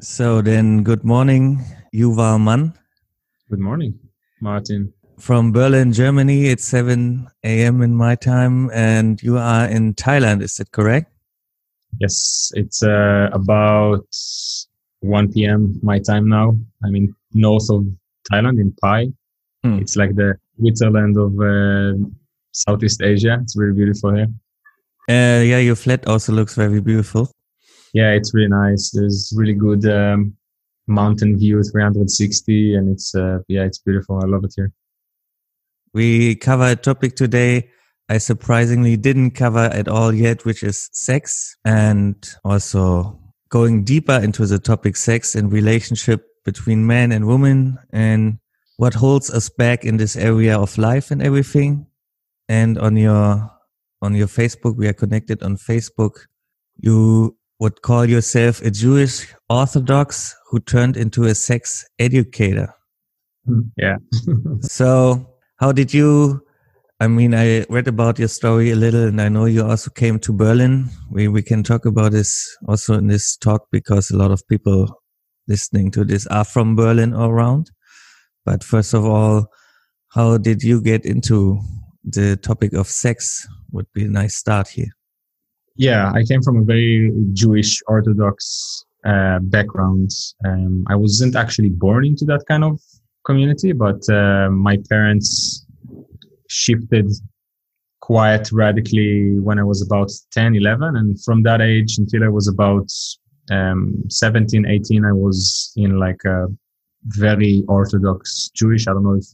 So then, good morning, Yuval Mann. Good morning, Martin. From Berlin, Germany, it's 7 a.m. in my time, and you are in Thailand, is that correct? Yes, it's uh, about 1 p.m. my time now. I'm in north of Thailand, in Pai. Hmm. It's like the Switzerland of uh, Southeast Asia. It's really beautiful here. Uh, yeah, your flat also looks very beautiful yeah, it's really nice. There's really good um, mountain view 360 and it's uh, yeah it's beautiful. I love it here. We cover a topic today i surprisingly didn't cover at all yet which is sex and also going deeper into the topic sex and relationship between man and woman and what holds us back in this area of life and everything. And on your on your facebook we are connected on facebook. You would call yourself a Jewish Orthodox who turned into a sex educator. Hmm, yeah. so, how did you? I mean, I read about your story a little, and I know you also came to Berlin. We we can talk about this also in this talk because a lot of people listening to this are from Berlin or around. But first of all, how did you get into the topic of sex? Would be a nice start here yeah, I came from a very Jewish Orthodox uh, background. Um, I wasn't actually born into that kind of community, but uh, my parents shifted quite radically when I was about 10, 11. And from that age until I was about um, 17, 18, I was in like a very Orthodox Jewish. I don't know if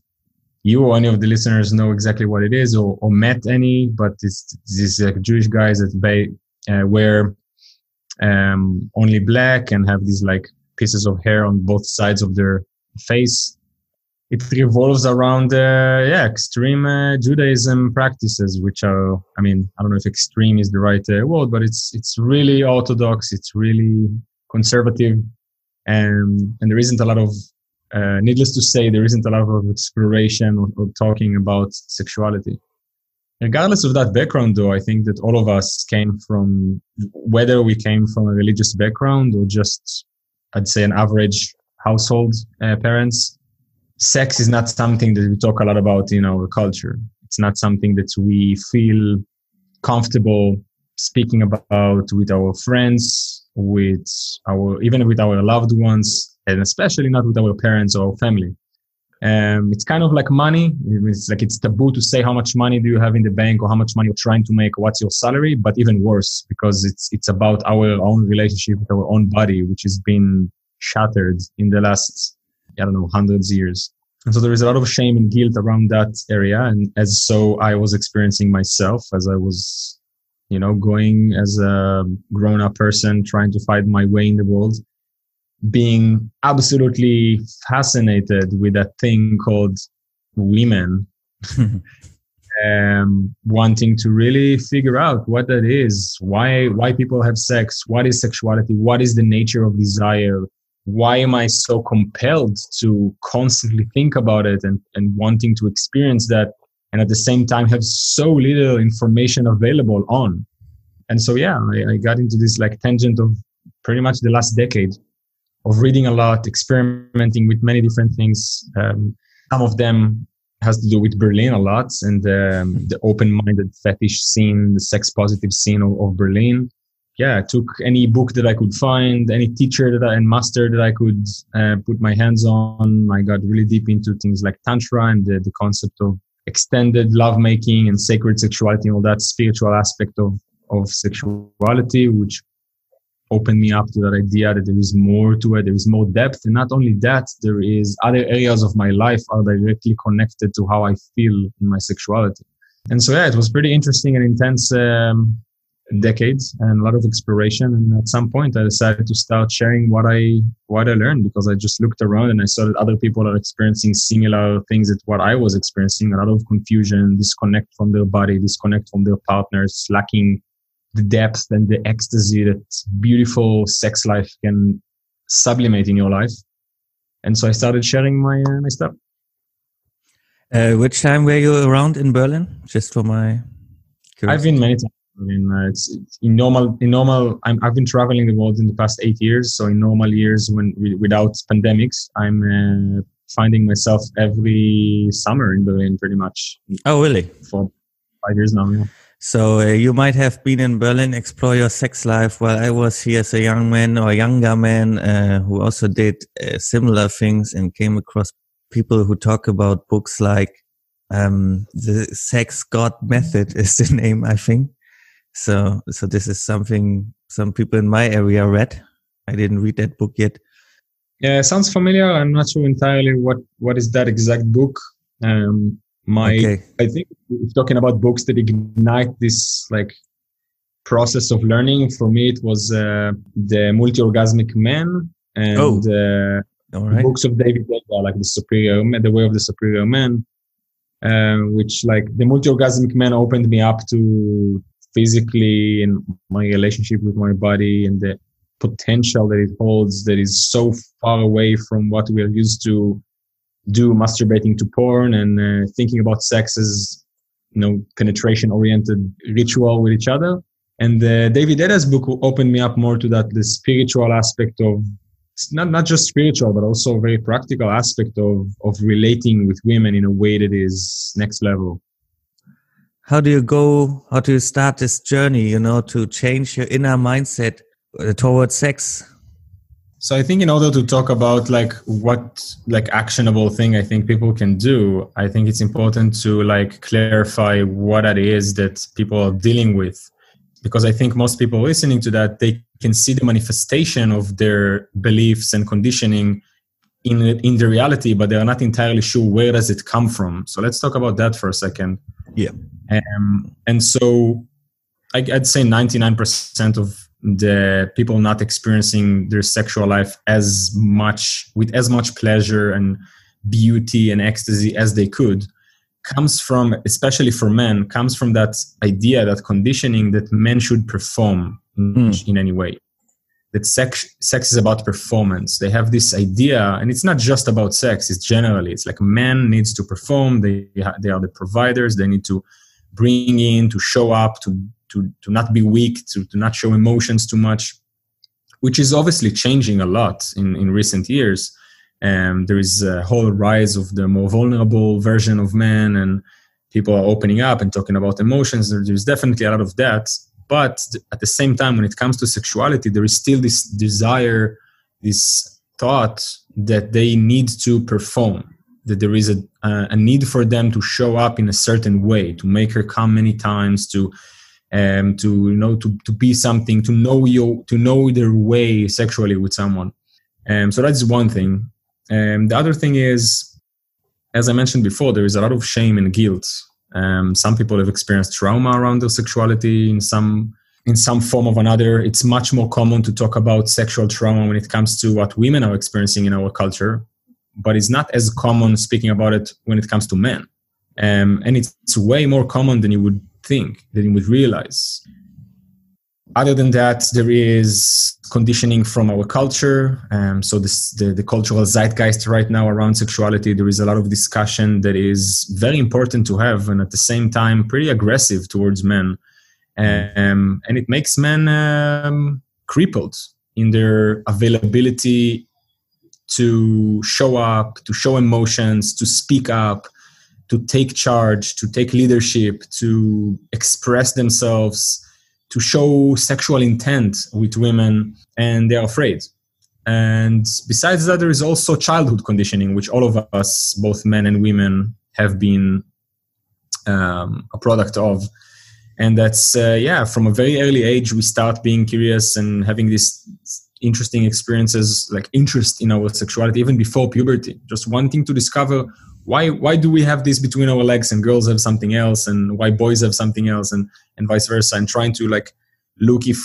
you or any of the listeners know exactly what it is or, or met any, but it's these uh, Jewish guys that they uh, wear um, only black and have these like pieces of hair on both sides of their face. It revolves around uh, yeah extreme uh, Judaism practices, which are I mean I don't know if extreme is the right uh, word, but it's it's really orthodox. It's really conservative, and and there isn't a lot of uh, needless to say, there isn't a lot of exploration or, or, talking about sexuality. Regardless of that background, though, I think that all of us came from, whether we came from a religious background or just, I'd say, an average household uh, parents, sex is not something that we talk a lot about in our culture. It's not something that we feel comfortable speaking about with our friends, with our, even with our loved ones and especially not with our parents or family. Um, it's kind of like money. It's like it's taboo to say how much money do you have in the bank or how much money you're trying to make what's your salary. But even worse, because it's it's about our own relationship with our own body, which has been shattered in the last I don't know hundreds of years. And so there is a lot of shame and guilt around that area. And as so I was experiencing myself as I was, you know, going as a grown up person, trying to find my way in the world being absolutely fascinated with that thing called women um, wanting to really figure out what that is why why people have sex what is sexuality what is the nature of desire why am i so compelled to constantly think about it and, and wanting to experience that and at the same time have so little information available on. And so yeah I, I got into this like tangent of pretty much the last decade of reading a lot, experimenting with many different things. Um, some of them has to do with Berlin a lot and um, the open-minded fetish scene, the sex-positive scene of, of, Berlin. Yeah, I took any book that I could find, any teacher that I, and master that I could uh, put my hands on. I got really deep into things like tantra and the, the concept of extended lovemaking and sacred sexuality and all that spiritual aspect of of sexuality, which opened me up to that idea that there is more to it, there is more depth. And not only that, there is other areas of my life are directly connected to how I feel in my sexuality. And so, yeah, it was pretty interesting and intense um, decades and a lot of exploration. And at some point, I decided to start sharing what I what I learned because I just looked around and I saw that other people are experiencing similar things that what I was experiencing. A lot of confusion, disconnect from their body, disconnect from their partners, lacking the depth and the ecstasy that beautiful sex life can sublimate in your life. And so I started sharing my uh, my stuff. Uh, which time were you around in Berlin? Just for my. Curiosity. I've been many times. I mean, uh, it's, it's, in normal. In normal, i have been traveling the world in the past eight years. So in normal years, when without pandemics, I'm uh, finding myself every summer in Berlin, pretty much. Oh, really? For five years now. Yeah. So uh, you might have been in Berlin, explore your sex life, while I was here as a young man or younger man uh, who also did uh, similar things and came across people who talk about books like um, the Sex God Method is the name, I think. So, so this is something some people in my area read. I didn't read that book yet. Yeah, sounds familiar. I'm not sure entirely what what is that exact book. Um, my, okay. I think talking about books that ignite this like process of learning. For me, it was uh, the multi-orgasmic man and oh. uh, right. books of David Deida, like the Superior, man the Way of the Superior Man, uh, which like the multi-orgasmic man opened me up to physically and my relationship with my body and the potential that it holds that is so far away from what we are used to do masturbating to porn and uh, thinking about sex as you know penetration oriented ritual with each other. And uh, david Deida's book opened me up more to that the spiritual aspect of not not just spiritual but also a very practical aspect of of relating with women in a way that is next level. How do you go how do you start this journey you know to change your inner mindset uh, towards sex so i think in order to talk about like what like actionable thing i think people can do i think it's important to like clarify what it is that people are dealing with. Because i think most people listening to that they can see the manifestation of their beliefs and conditioning in in the reality but they're not entirely sure where does it come from. So let's talk about that for a second. Yeah. Um, and so I, i'd say 99% of the people not experiencing their sexual life as much with as much pleasure and beauty and ecstasy as they could comes from especially for men comes from that idea that conditioning that men should perform in, mm. in any way. That sex sex is about performance. They have this idea and it's not just about sex it's generally. It's like man needs to perform they they are the providers they need to bring in to show up to to to not be weak to, to not show emotions too much which is obviously changing a lot in in recent years. There is a whole rise of the more vulnerable version of men and people are opening up and talking about emotions. There's definitely a lot of that. But at the same time when it comes to sexuality there is still this desire this thought that they need to perform that there is a, a need for them to show up in a certain way to make her come many times to um, to you know to, to be something to know your to know their way sexually with someone. Um, so that's one thing. Um, the other thing is as i mentioned before there is a lot of shame and guilt. Um, some people have experienced trauma around their sexuality. In some in some form of another it's much more common to talk about sexual trauma when it comes to what women are experiencing in our culture but it's not as common speaking about it when it comes to men. Um, and it's way more common than you would think, that you would realize. Other than that, there is conditioning from our culture. Um, so this, the, the cultural zeitgeist right now around sexuality, there is a lot of discussion that is very important to have, and at the same time, pretty aggressive towards men. Um, and it makes men um, crippled in their availability to show up, to show emotions, to speak up, to take charge, to take leadership, to express themselves, to show sexual intent with women, and they're afraid. And besides that, there is also childhood conditioning, which all of us, both men and women, have been um, a product of. And that's, uh, yeah, from a very early age, we start being curious and having these interesting experiences, like interest in our sexuality, even before puberty, just wanting to discover why why do we have this between our legs and girls have something else and why boys have something else and and vice versa? And trying to like look if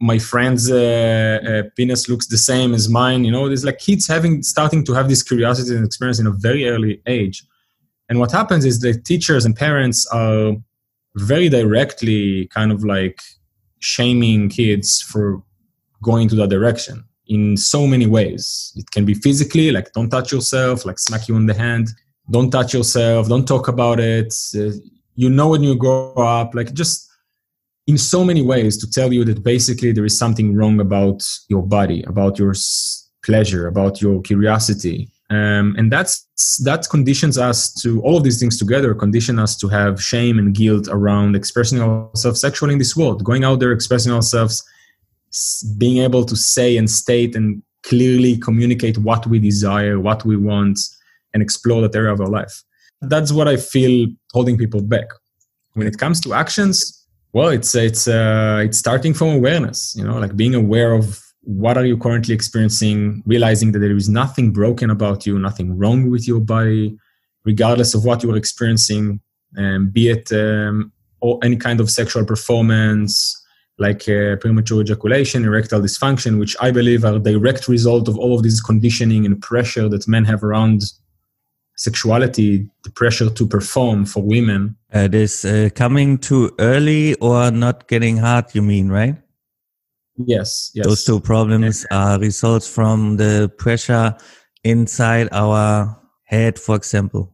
my friend's uh, uh, penis looks the same as mine you know? There's like kids having starting to have this curiosity and experience in a very early age. And what happens is the teachers and parents are very directly kind of like shaming kids for going to that direction in so many ways. It can be physically, like don't touch yourself, like smack you on the hand. Don't touch yourself. Don't talk about it. Uh, you know when you grow up, like just in so many ways to tell you that basically there is something wrong about your body, about your pleasure, about your curiosity. Um, and that's that conditions us to all of these things together condition us to have shame and guilt around expressing ourselves sexually in this world going out there expressing ourselves being able to say and state and clearly communicate what we desire what we want and explore that area of our life that's what i feel holding people back when it comes to actions well, it's it's uh, it's starting from awareness. You know, like being aware of what are you currently experiencing, realizing that there is nothing broken about you, nothing wrong with your body, regardless of what you are experiencing, um, be it um, or any kind of sexual performance like uh, premature ejaculation, erectile dysfunction, which I believe are a direct result of all of this conditioning and pressure that men have around sexuality, the pressure to perform for women. Uh, this uh, coming too early or not getting hard, you mean, right? Yes, yes. Those two problems are results from the pressure inside our head, for example.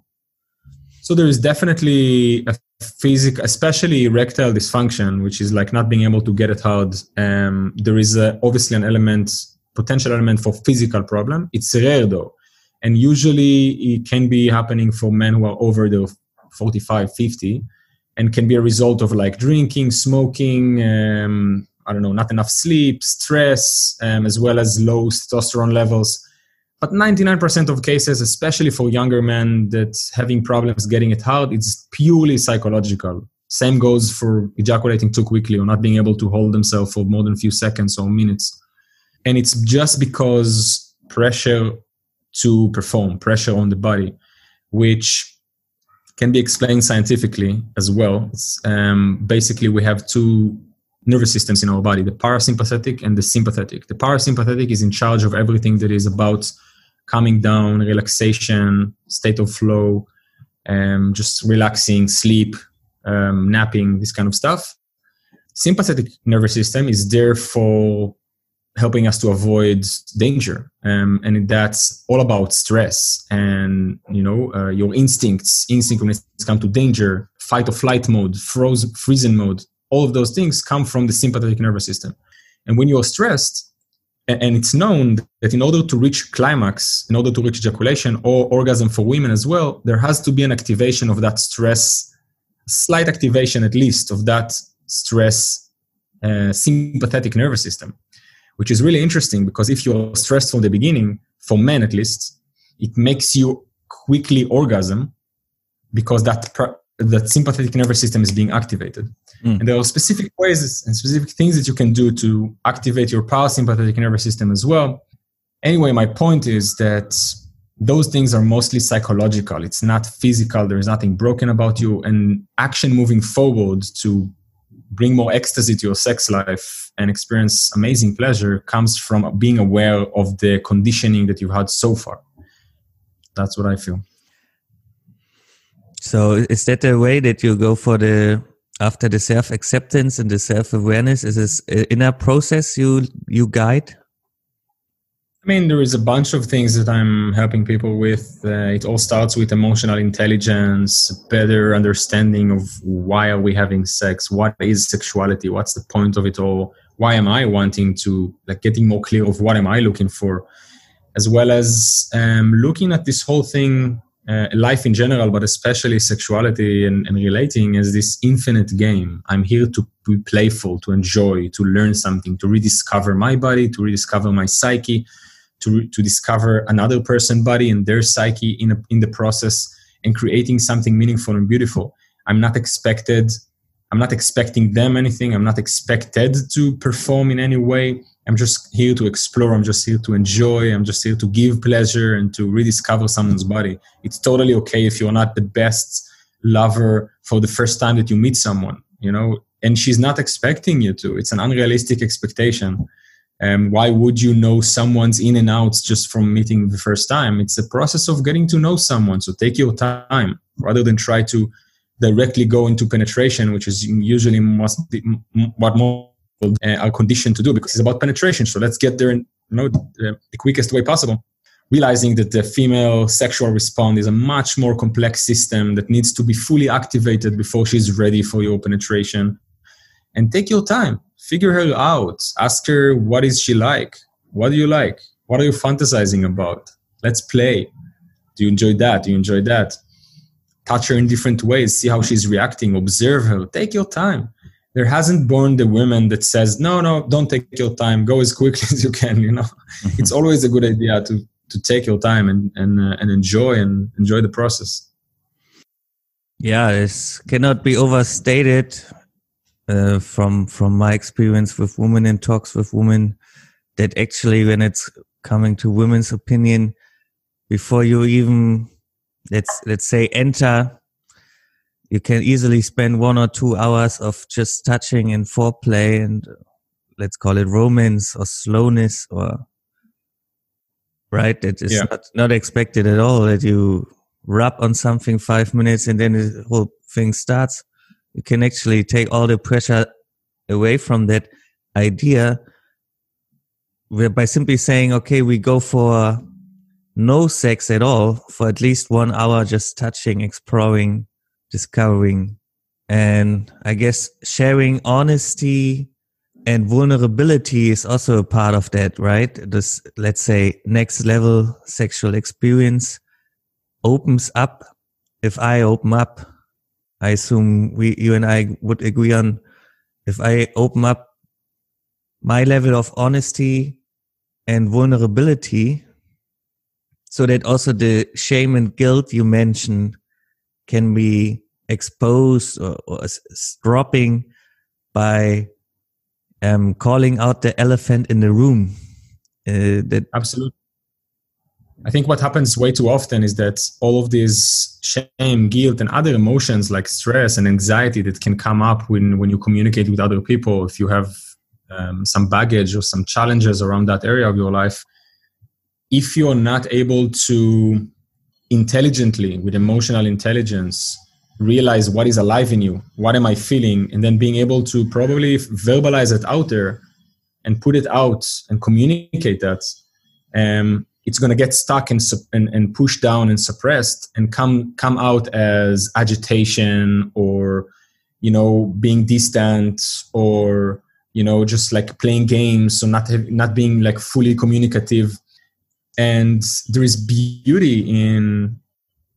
So there is definitely a physical, especially erectile dysfunction, which is like not being able to get it hard. Um, there is obviously an element, potential element for physical problem. It's rare though and usually it can be happening for men who are over the 45 50 and can be a result of like drinking smoking um, i don't know not enough sleep stress um, as well as low testosterone levels but 99% of cases especially for younger men that having problems getting it hard it's purely psychological same goes for ejaculating too quickly or not being able to hold themselves for more than a few seconds or minutes and it's just because pressure to perform, pressure on the body, which can be explained scientifically as well. Um, basically, we have two nervous systems in our body the parasympathetic and the sympathetic. The parasympathetic is in charge of everything that is about calming down, relaxation, state of flow, um, just relaxing, sleep, um, napping, this kind of stuff. Sympathetic nervous system is there for helping us to avoid danger. Um, and that's all about stress and you know uh, your instincts instinct when it's come to danger fight or flight mode frozen freezing mode. All of those things come from the sympathetic nervous system. And when you're stressed and it's known that in order to reach climax in order to reach ejaculation or orgasm for women as well there has to be an activation of that stress slight activation at least of that stress uh, sympathetic nervous system which is really interesting because if you're stressed from the beginning, for men at least, it makes you quickly orgasm because that that sympathetic nervous system is being activated. Mm. And there are specific ways and specific things that you can do to activate your parasympathetic nervous system as well. Anyway, my point is that those things are mostly psychological. It's not physical. There is nothing broken about you. And action moving forward to bring more ecstasy to your sex life and experience amazing pleasure comes from being aware of the conditioning that you've had so far. That's what I feel. So is that the way that you go for the after the self acceptance and the self awareness? Is this inner process you you guide? I mean, there is a bunch of things that I'm helping people with. Uh, it all starts with emotional intelligence, better understanding of why are we having sex, what is sexuality, what's the point of it all, why am I wanting to, like, getting more clear of what am I looking for, as well as um, looking at this whole thing, uh, life in general, but especially sexuality and, and relating as this infinite game. I'm here to be playful, to enjoy, to learn something, to rediscover my body, to rediscover my psyche to, to discover another person body and their psyche in, a, in the process and creating something meaningful and beautiful. I'm not expected i'm not expecting them anything. I'm not expected to perform in any way i'm just here to explore i'm just here to enjoy i'm just here to give pleasure and to rediscover someone's body it's totally okay if you're not the best lover for the first time that you meet someone you know and she's not expecting you to it's an unrealistic expectation um, why would you know someone's in and outs just from meeting the first time? It's a process of getting to know someone. So take your time rather than try to directly go into penetration, which is usually must be what uh, are uh, conditioned to do because it's about penetration. So let's get there in you know, the, the quickest way possible. Realizing that the female sexual response is a much more complex system that needs to be fully activated before she's ready for your penetration and take your time. Figure her out. Ask her what is she like? What do you like? What are you fantasizing about? Let's play. Do you enjoy that? Do you enjoy that? Touch her in different ways. See how she's reacting. Observe her. Take your time. There hasn't born the women that says, no, no, don't take your time. Go as quickly as you can. You know, mm-hmm. it's always a good idea to to take your time and and uh, and enjoy and enjoy the process. Yeah, this cannot be overstated. Uh, from from my experience with women in talks with women, that actually when it's coming to women's opinion, before you even let's let's say enter, you can easily spend one or two hours of just touching and foreplay and uh, let's call it romance or slowness or right. It is yeah. not not expected at all that you rub on something five minutes and then the whole thing starts. You can actually take all the pressure away from that idea by simply saying, okay, we go for no sex at all for at least one hour, just touching, exploring, discovering. And I guess sharing honesty and vulnerability is also a part of that, right? This, let's say, next level sexual experience opens up, if I open up, I assume we, you and I would agree on if I open up my level of honesty and vulnerability so that also the shame and guilt you mentioned can be exposed or, or dropping by um, calling out the elephant in the room. Uh, that absolutely I think what happens way too often is that all of these shame, guilt, and other emotions like stress and anxiety that can come up when, when you communicate with other people, if you have um, some baggage or some challenges around that area of your life, if you're not able to intelligently, with emotional intelligence, realize what is alive in you, what am I feeling, and then being able to probably verbalize it out there and put it out and communicate that. Um, it's going to get stuck and, and, and pushed down and suppressed and come come out as agitation or you know being distant or you know just like playing games so not not being like fully communicative and there is beauty in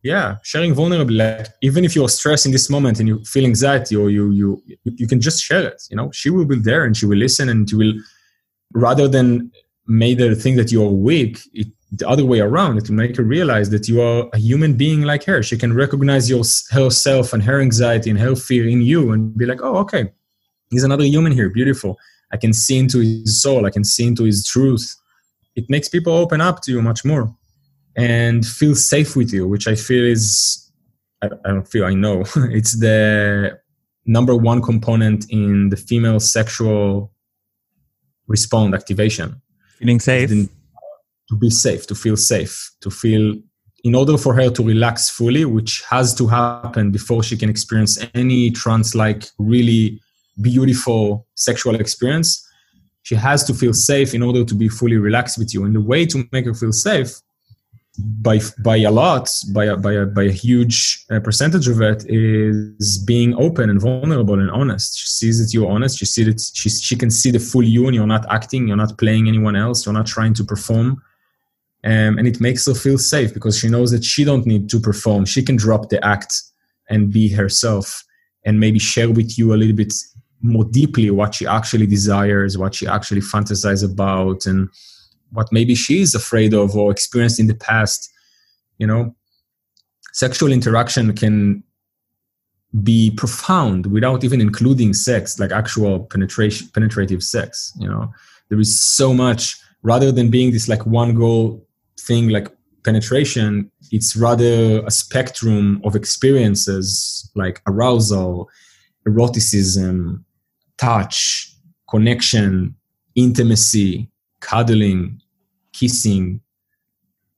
yeah sharing vulnerably like even if you're stressed in this moment and you feel anxiety or you you you can just share it you know? She will be there and she will listen and she will rather than made her think that you're weak it the other way around it will make her realize that you are a human being like her. She can recognize your herself and her anxiety and her fear in you and be like oh okay. He's another human here. Beautiful. I can see into his soul. I can see into his truth it makes people open up to you much more and feel safe with you which i feel is i, I don't feel i know. It's the number one component in the female sexual response activation. Feeling safe? to be safe, to feel safe, to feel in order for her to relax fully, which has to happen before she can experience any trance like really beautiful sexual experience, she has to feel safe in order to be fully relaxed with you. And the way to make her feel safe by by a lot, by a, by a, by a huge uh, percentage of it, is being open and vulnerable and honest. She sees that you're honest. She sees that she she can see the full you, and you're not acting. You're not playing anyone else. You're not trying to perform um, and it makes her feel safe because she knows that she don't need to perform she can drop the act and be herself and maybe share with you a little bit more deeply what she actually desires what she actually fantasizes about and what maybe she is afraid of or experienced in the past. You know sexual interaction can be profound without even including sex like actual penetration penetrative sex you know. There is so much rather than being this like one goal thing like penetration, it's rather a spectrum of experiences like arousal, eroticism, touch, connection, intimacy, cuddling, kissing,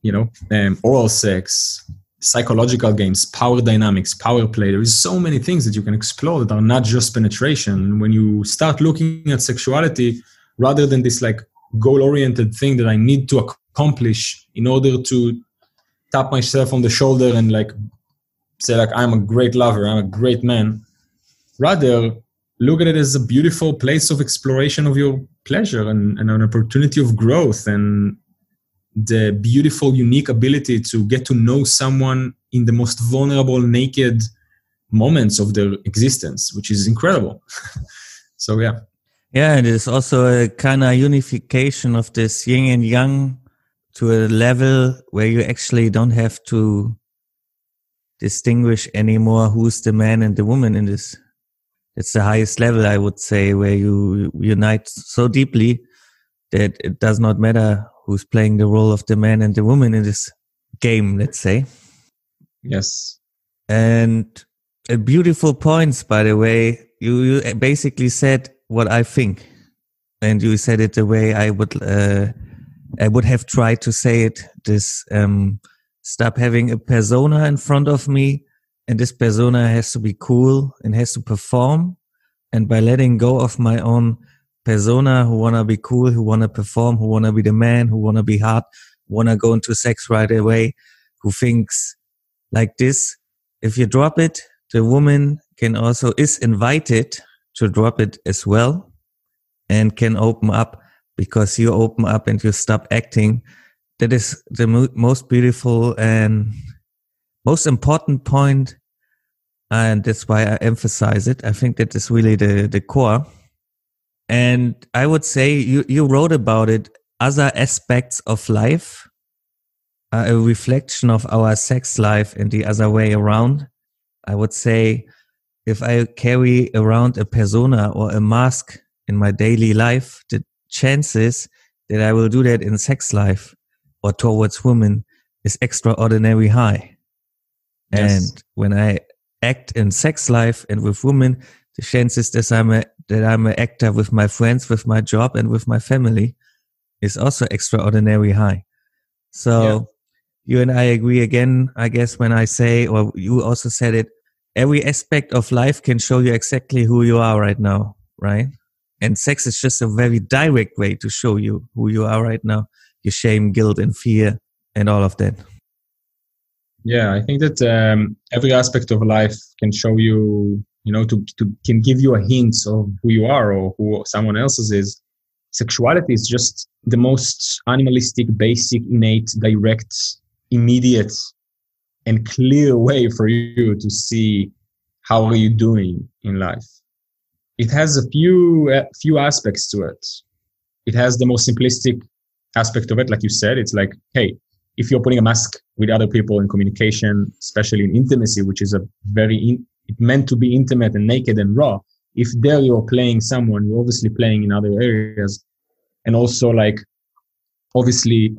you know, um, oral sex, psychological games, power dynamics, power play. There is so many things that you can explore that are not just penetration. When you start looking at sexuality, rather than this like goal-oriented thing that I need to accomplish in order to tap myself on the shoulder and like say like i'm a great lover i'm a great man rather look at it as a beautiful place of exploration of your pleasure and, and an opportunity of growth and the beautiful, unique ability to get to know someone in the most vulnerable, naked moments of their existence, which is incredible. so, yeah. Yeah, it is also a kind of unification of this yin and yang to a level where you actually don't have to distinguish anymore who's the man and the woman in this. It's the highest level, I would say, where you unite so deeply that it does not matter who's playing the role of the man and the woman in this game, let's say. Yes. And a beautiful points, by the way. You, you basically said what I think, and you said it the way I would uh, I would have tried to say it. This um, stop having a persona in front of me, and this persona has to be cool and has to perform. And by letting go of my own persona who wanna be cool, who wanna perform, who wanna be the man, who wanna be hot, wanna go into sex right away, who thinks like this. If you drop it, the woman can also is invited to drop it as well and can open up because you open up and you stop acting. That is the mo- most beautiful and most important point, and that's why I emphasize it. I think that is really the the core and I would say you, you wrote about it, other aspects of life, are a reflection of our sex life and the other way around. I would say if I carry around a persona or a mask in my daily life, the chances that I will do that in sex life or towards women is extraordinary high. Yes. And when I act in sex life and with women, the chances that I'm a, that I'm an actor with my friends, with my job, and with my family is also extraordinary high. So yeah. you and I agree again, I guess, when I say, or you also said it, every aspect of life can show you exactly who you are right now, right? And sex is just a very direct way to show you who you are right now, your shame, guilt, and fear, and all of that. Yeah, I think that um, every aspect of life can show you you know to, to can give you a hint of who you are or who someone else's is. Sexuality is just the most animalistic basic innate direct immediate and clear way for you to see how are you doing in life. It has a few uh, few aspects to it. It has the most simplistic aspect of it like you said. It's like hey if you're putting a mask with other people in communication especially in intimacy which is a very in, it meant to be intimate and naked and raw if there you're playing someone you're obviously playing in other areas. And also like obviously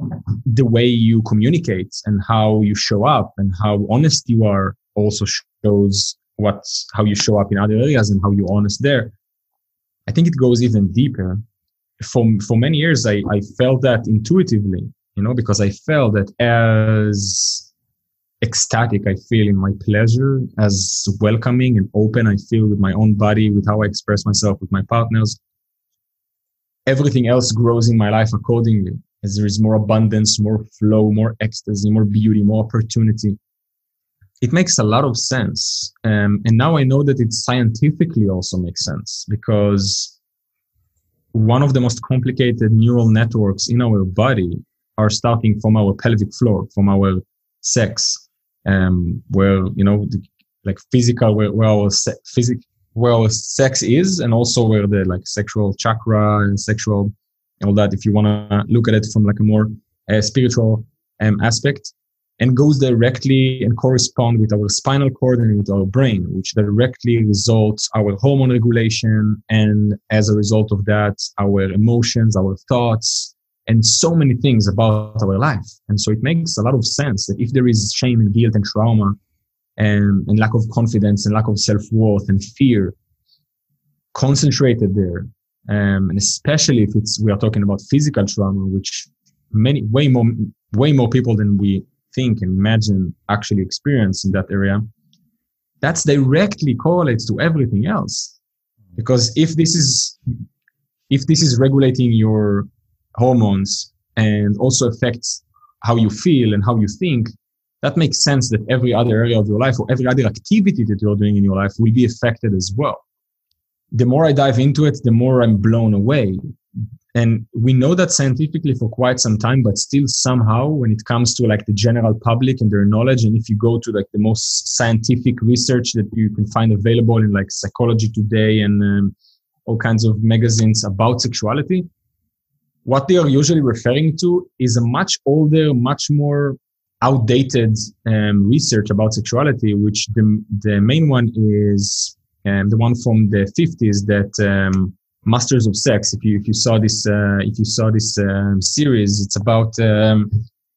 the way you communicate and how you show up and how honest you are also shows what how you show up in other areas and how you're honest there. I think it goes even deeper. For for many years i i felt that intuitively you know because i felt that as ecstatic I feel in my pleasure, as welcoming and open I feel with my own body, with how I express myself with my partners. Everything else grows in my life accordingly as there is more abundance, more flow, more ecstasy, more beauty, more opportunity. It makes a lot of sense. Um, and now I know that it scientifically also makes sense because one of the most complicated neural networks in our body are starting from our pelvic floor, from our sex um, where you know the, like physical where, where our se- physic where our sex is and also where the like sexual chakra and sexual all that if you want to look at it from like a more uh, spiritual um, aspect and goes directly and correspond with our spinal cord and with our brain which directly results our hormone regulation and as a result of that our emotions our thoughts and so many things about our life. And so it makes a lot of sense that if there is shame and guilt and trauma and, and lack of confidence and lack of self worth and fear concentrated there, um, and especially if it's we are talking about physical trauma, which many way more way more people than we think and imagine actually experience in that area, that's directly correlates to everything else. Because if this is if this is regulating your hormones and also affects how you feel and how you think, that makes sense that every other area of your life or every other activity that you're doing in your life will be affected as well. the more I dive into it, the more I'm blown away. And we know that scientifically for quite some time, but still somehow when it comes to like the general public and their knowledge, and if you go to like the most scientific research that you can find available in like Psychology Today and um, all kinds of magazines about sexuality, what they are usually referring to is a much older, much more outdated um, research about sexuality, which the, the main one is um, the one from the 50s that um, Masters of Sex. If you if you saw this uh, if you saw this um, series, it's about um,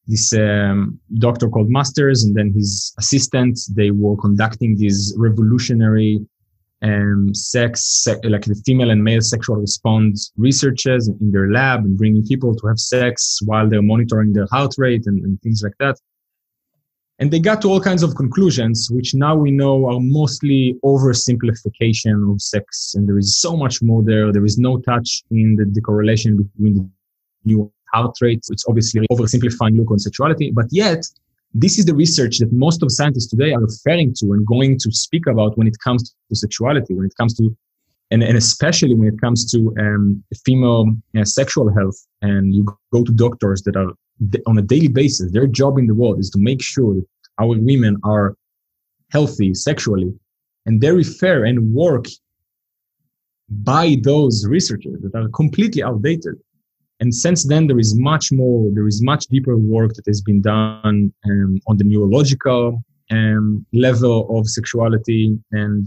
this um, doctor called Masters and then his assistant. They were conducting these revolutionary um, sex, se- like the female and male sexual response researchers in their lab and bringing people to have sex while they're monitoring their heart rate and, and things like that. And they got to all kinds of conclusions, which now we know are mostly oversimplification of sex. And there is so much more there. There is no touch in the, the correlation between the new heart rates. It's obviously oversimplifying look on sexuality, but yet this is the research that most of scientists today are referring to and going to speak about when it comes to sexuality, when it comes to, and, and especially when it comes to um, female uh, sexual health. And you go to doctors that are on a daily basis, their job in the world is to make sure that our women are healthy sexually. And they refer and work by those researchers that are completely outdated. And since then, there is much more, there is much deeper work that has been done um, on the neurological um, level of sexuality. And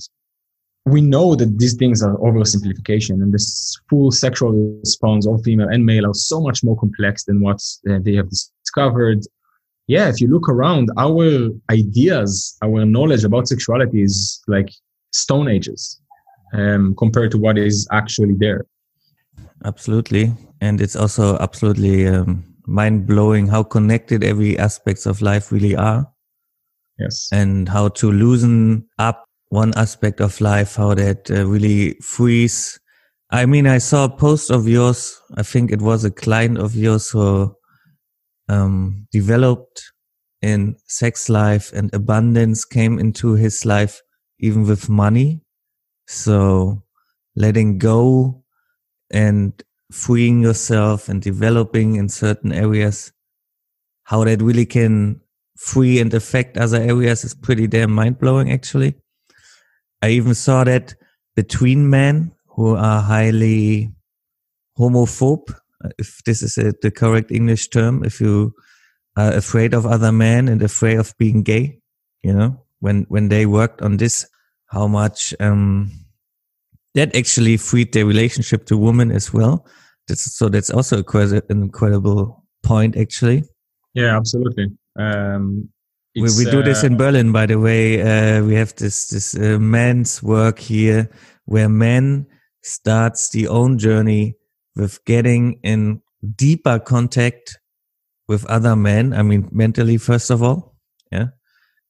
we know that these things are oversimplification and this full sexual response of female and male are so much more complex than what uh, they have discovered. Yeah, if you look around, our ideas, our knowledge about sexuality is like stone ages um, compared to what is actually there. Absolutely. And it's also absolutely um, mind blowing how connected every aspects of life really are. Yes. And how to loosen up one aspect of life, how that uh, really frees. I mean, I saw a post of yours. I think it was a client of yours who um, developed in sex life and abundance came into his life even with money. So letting go and freeing yourself and developing in certain areas, how that really can free and affect other areas is pretty damn mind blowing, actually. I even saw that between men who are highly homophobe, if this is a, the correct English term, if you are afraid of other men and afraid of being gay, you know, when, when they worked on this, how much, um, that actually freed their relationship to women as well. That's, so that's also an incredible point, actually. Yeah, absolutely. Um, we, we do this in uh, Berlin, by the way. Uh, we have this this uh, men's work here, where men starts the own journey with getting in deeper contact with other men. I mean, mentally first of all, yeah,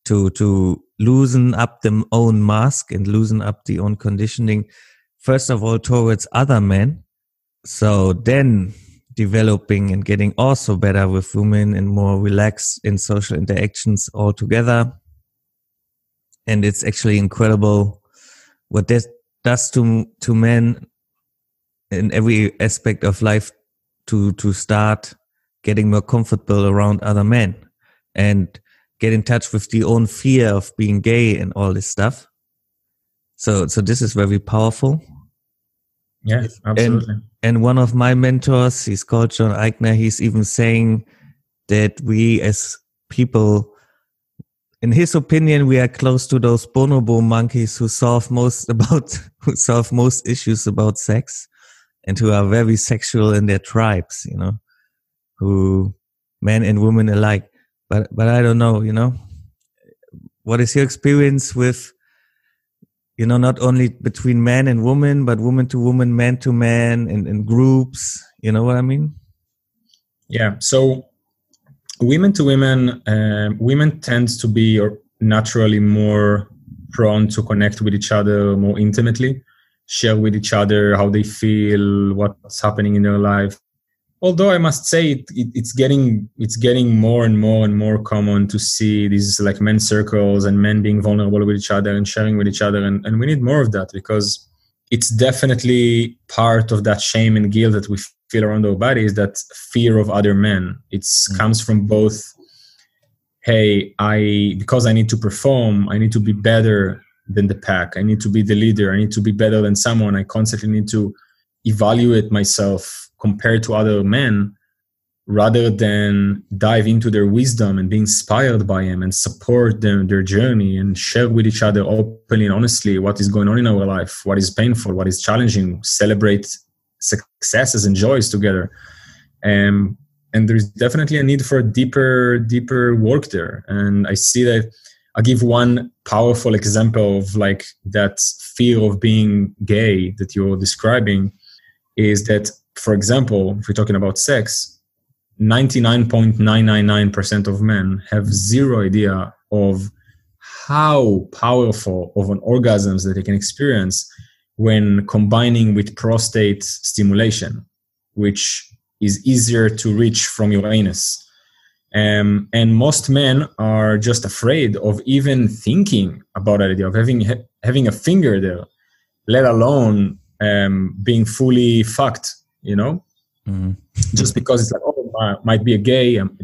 to to loosen up the own mask and loosen up the own conditioning first of all towards other men. So then developing and getting also better with women and more relaxed in social interactions altogether. And it's actually incredible what that does to, to men in every aspect of life to, to start getting more comfortable around other men and get in touch with the own fear of being gay and all this stuff. So, so this is very powerful. Yeah, absolutely. And, and one of my mentors, he's called John Eichner. He's even saying that we as people, in his opinion, we are close to those bonobo monkeys who solve most about, who solve most issues about sex and who are very sexual in their tribes, you know, who men and women alike. But, but I don't know, you know, what is your experience with you know, not only between man and woman, but woman to woman, man to man, in, in groups. You know what I mean? Yeah. So women to women, uh, women tend to be naturally more prone to connect with each other more intimately, share with each other how they feel, what's happening in their life although I must say it, it, it's getting it's getting more and more and more common to see these like men circles and men being vulnerable with each other and sharing with each other and, and we need more of that because it's definitely part of that shame and guilt that we feel around our bodies that fear of other men. It mm-hmm. comes from both, hey, I because I need to perform, I need to be better than the pack. I need to be the leader. I need to be better than someone. I constantly need to evaluate myself compared to other men rather than dive into their wisdom and be inspired by them and support them their journey and share with each other openly and honestly what is going on in our life what is painful what is challenging celebrate successes and joys together. Um, and there's definitely a need for a deeper deeper work there. And i see that i'll give one powerful example of like that fear of being gay that you're describing is that for example if we're talking about sex 99.999% of men have zero idea of how powerful of an orgasms that they can experience when combining with prostate stimulation, which is easier to reach from your anus. Um, and most men are just afraid of even thinking about that idea of having having a finger there, let alone um, being fully fucked. You know, mm-hmm. just because it's like, oh, uh, might be a gay, um,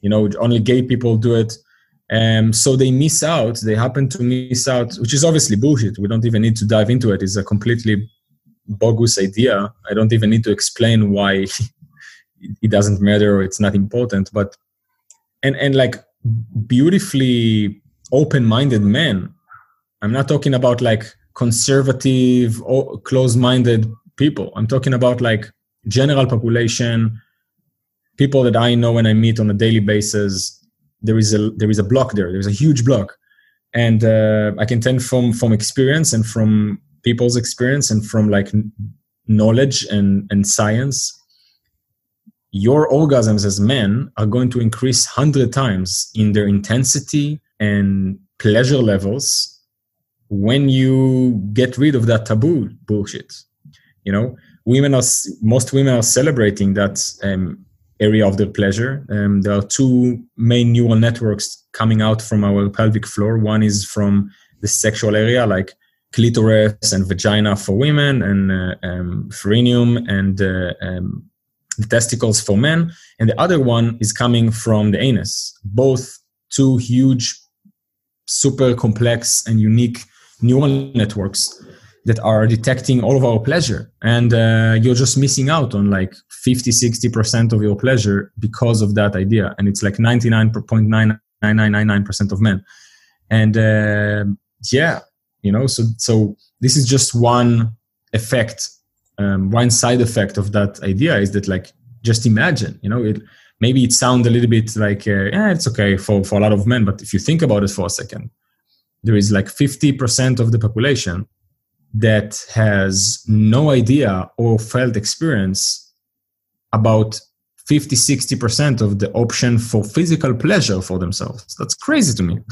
you know, only gay people do it. Um, so they miss out. They happen to miss out, which is obviously bullshit. We don't even need to dive into it. It's a completely bogus idea. I don't even need to explain why it doesn't matter or it's not important. But and and like beautifully open-minded men. I'm not talking about like conservative or close-minded people. I'm talking about like general population people that I know and I meet on a daily basis, there is a there is a block there. There's a huge block, and uh, I can tell from from experience and from people's experience and from like knowledge and and science. Your orgasms as men are going to increase hundred times in their intensity and pleasure levels when you get rid of that taboo bullshit. You know, women are most women are celebrating that um, area of the pleasure. Um, there are two main neural networks coming out from our pelvic floor. One is from the sexual area, like clitoris and vagina for women, and uh, um, perineum and uh, um, the testicles for men. And the other one is coming from the anus. Both two huge, super complex and unique neural networks that are detecting all of our pleasure. And uh, you're just missing out on like 50 60% of your pleasure because of that idea. And it's like 99.9999% of men. And uh, yeah you know so so this is just one effect um, one side effect of that idea is that like just imagine you know it maybe it sounds a little bit like uh, yeah it's okay for for a lot of men but if you think about it for a second there is like 50% of the population that has no idea or felt experience about 50 60% of the option for physical pleasure for themselves. That's crazy to me.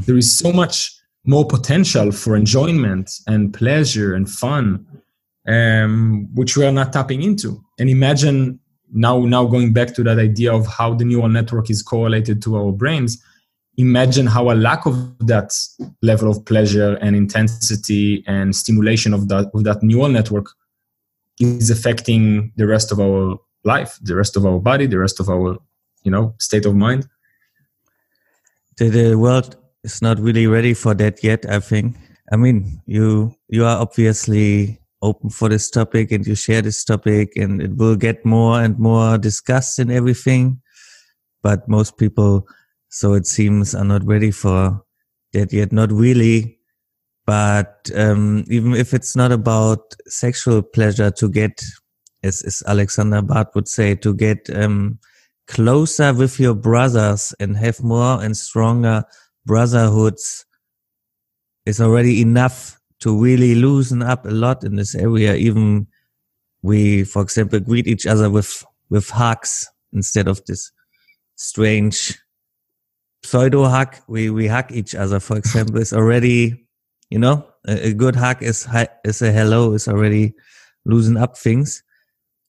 There is so much more potential for enjoyment and pleasure and fun um, which we are not tapping into. And imagine now now going back to that idea of how the neural network is correlated to our brains imagine how a lack of that level of pleasure and intensity and stimulation of that of that neural network is affecting the rest of our life the rest of our body the rest of our you know state of mind. The, the world is not really ready for that yet i think. I mean you you are obviously open for this topic and you share this topic and it will get more and more discussed and everything. But most people so it seems are not ready for that yet. Not really, but um, even if it's not about sexual pleasure to get, as, as Alexander Barth would say, to get um, closer with your brothers and have more and stronger brotherhoods is already enough to really loosen up a lot in this area. Even we, for example, greet each other with with hugs instead of this strange pseudo hug, we we hug each other. For example, is already, you know, a, a good hug is is a hello is already loosen up things.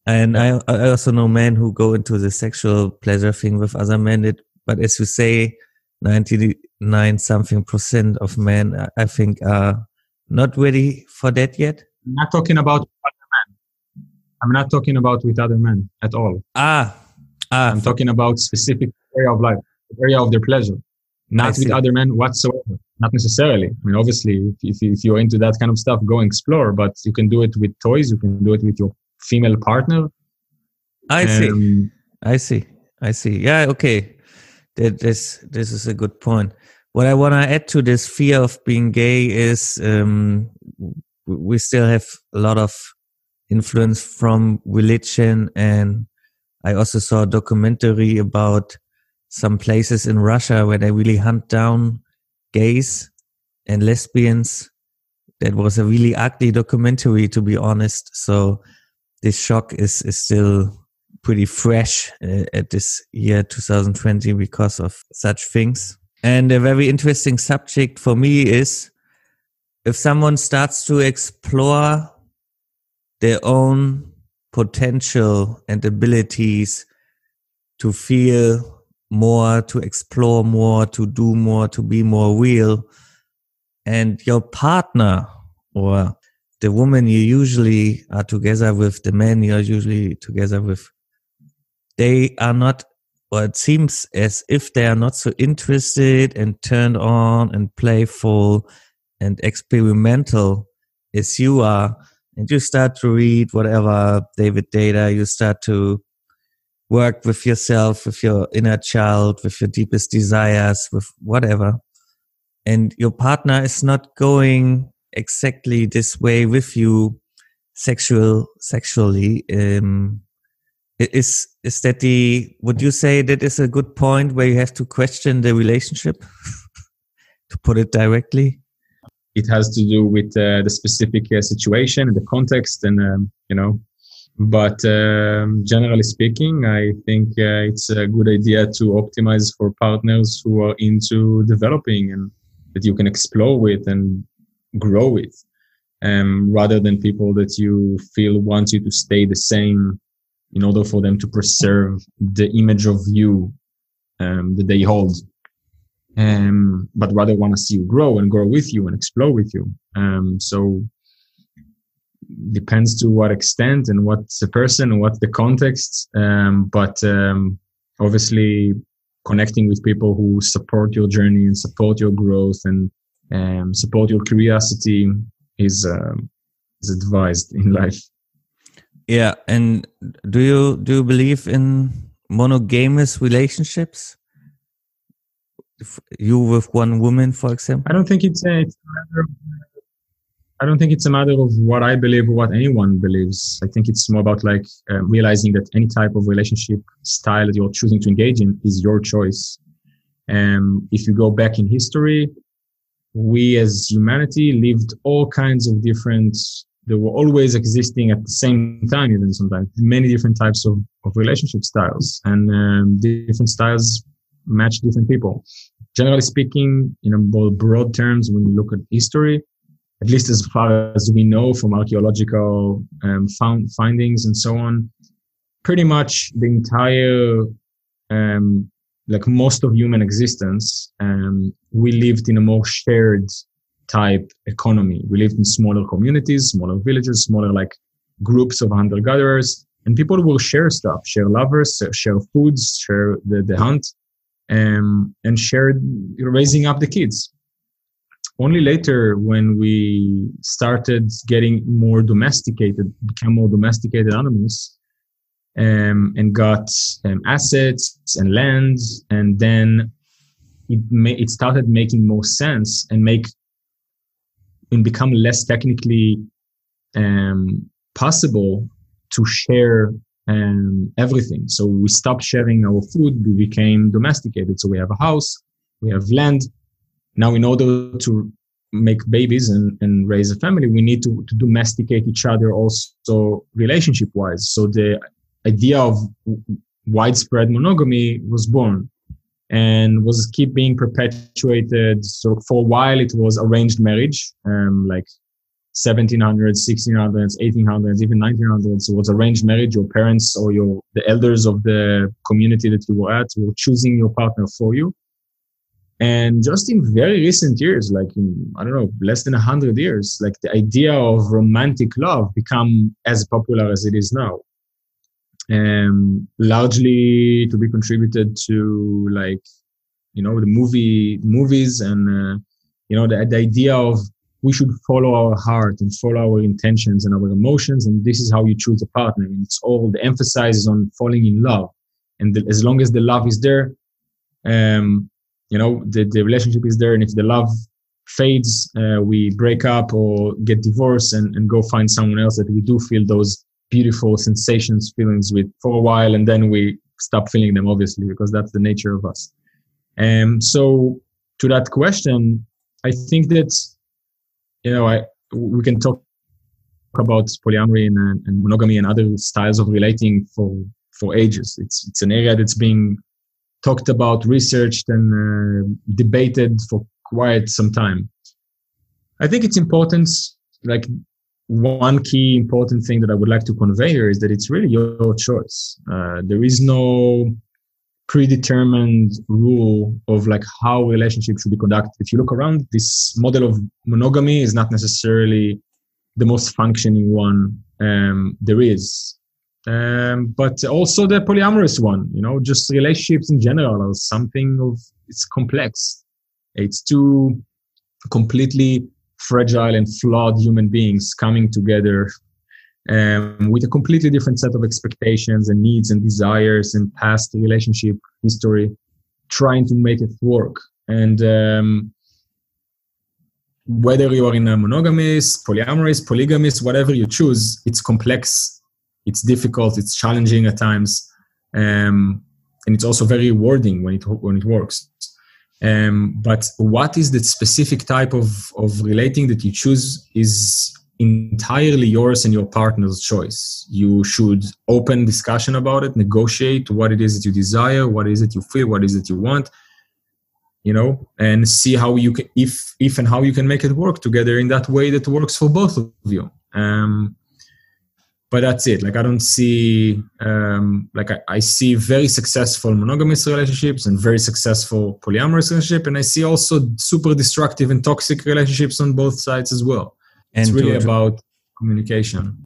And I, I also know men who go into the sexual pleasure thing with other men. It, but as you say, ninety nine something percent of men, I think, are not ready for that yet? I'm not talking about other men. I'm not talking about with other men at all. Ah, ah. I'm talking about specific area of life, area of their pleasure, not with other men whatsoever. Not necessarily. I mean, obviously, if, if you're into that kind of stuff, go explore. But you can do it with toys. You can do it with your female partner. I um, see. I see. I see. Yeah. Okay. That this this is a good point. What I want to add to this fear of being gay is um, we still have a lot of influence from religion, and I also saw a documentary about some places in Russia where they really hunt down gays and lesbians. That was a really ugly documentary, to be honest. So this shock is is still pretty fresh uh, at this year 2020 because of such things. And a very interesting subject for me is if someone starts to explore their own potential and abilities to feel more, to explore more, to do more, to be more real, and your partner or the woman you usually are together with, the man you're usually together with, they are not or it seems as if they are not so interested and turned on and playful and experimental as you are. And you start to read whatever David Deida, you start to work with yourself with your inner child with your deepest desires with whatever. And your partner is not going exactly this way with you sexual sexually. Um is is that the would you say that is a good point where you have to question the relationship? To put it directly? It has to do with uh, the specific uh, situation and the context and um, you know but um, generally speaking i think uh, it's a good idea to optimize for partners who are into developing and that you can explore with and grow with um, rather than people that you feel want you to stay the same in order for them to preserve the image of you um, that they hold. Um, but rather want to see you grow and grow with you and explore with you. Um, so depends to what extent and what's the person and what's the context. Um, but um, obviously, connecting with people who support your journey and support your growth and um, support your curiosity is uh, is advised in life. Yeah, and do you do you believe in monogamous relationships? You with one woman, for example. I don't think it's a, it's a matter of, I don't think it's a matter of what I believe or what anyone believes. I think it's more about like uh, realizing that any type of relationship style that you're choosing to engage in is your choice. And um, if you go back in history, we as humanity lived all kinds of different they were always existing at the same time, even sometimes many different types of, of relationship styles and um, different styles match different people. Generally speaking, in a more broad terms, when you look at history, at least as far as we know from archaeological um, found findings and so on, pretty much the entire, um, like most of human existence, um, we lived in a more shared type economy. We lived in smaller communities, smaller villages, smaller like groups of hunter gatherers, and people will share stuff, share lovers, share foods, share the, the hunt, um, and share raising up the kids. Only later, when we started getting more domesticated, became more domesticated animals, um, and got um, assets and land, and then it, ma- it started making more sense and make and become less technically um, possible to share um, everything. So we stopped sharing our food. We became domesticated. So we have a house, we have land. Now, in order to make babies and, and raise a family, we need to, to domesticate each other also relationship wise. So the idea of widespread monogamy was born and was keep being perpetuated. So for a while, it was arranged marriage, um, like 1700s, 1600s, 1800s, even 1900s. It was arranged marriage. Your parents or your the elders of the community that you were at were choosing your partner for you. And just in very recent years like in i don't know less than 100 years like the idea of romantic love become as popular as it is now. Um largely to be contributed to like you know the movie movies and uh, you know the, the idea of we should follow our heart and follow our intentions and our emotions. And this is how you choose a partner. And it's all the emphasis is on falling in love. And the, as long as the love is there um you know the, the relationship is there and if the love fades uh, we break up or get divorced and, and go find someone else that we do feel those beautiful sensations feelings with for a while and then we stop feeling them obviously because that's the nature of us. Um so to that question i think that you know i we can talk about polyamory and, and monogamy and other styles of relating for for ages. It's it's an area that's being talked about, researched, and uh, debated for quite some time. I think it's important, like one key important thing that I would like to convey here is that it's really your choice. Uh, there is no predetermined rule of like how relationship should be conducted. If you look around, this model of monogamy is not necessarily the most functioning one um, there is um, but also the polyamorous one you know just relationships in general are something of it's complex. It's two completely fragile and flawed human beings coming together um, with a completely different set of expectations and needs and desires and past relationship history trying to make it work. And um, whether you are in a monogamous polyamorous polygamous whatever you choose it's complex it's difficult, it's challenging at times, um, and it's also very rewarding when it when it works. Um, but what is the specific type of of relating that you choose is entirely yours and your partner's choice. You should open discussion about it, negotiate what it is that you desire, what is it you feel, what is it you want, you know, and see how you can, if if and how you can make it work together in that way that works for both of you. Um, but that's it. Like i don't see um, like I, I, see very successful monogamous relationships and very successful polyamorous relationship and i see also super destructive and toxic relationships on both sides as well. And it's really to, about communication.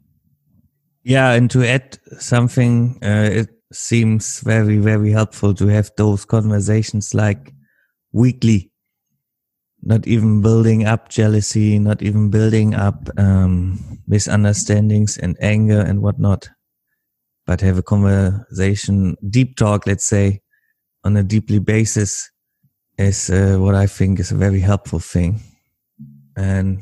Yeah and to add something uh, it seems very very helpful to have those conversations like weekly not even building up jealousy, not even building up um, misunderstandings and anger and whatnot, but have a conversation, deep talk, let's say, on a deeply basis is uh, what I think is a very helpful thing. And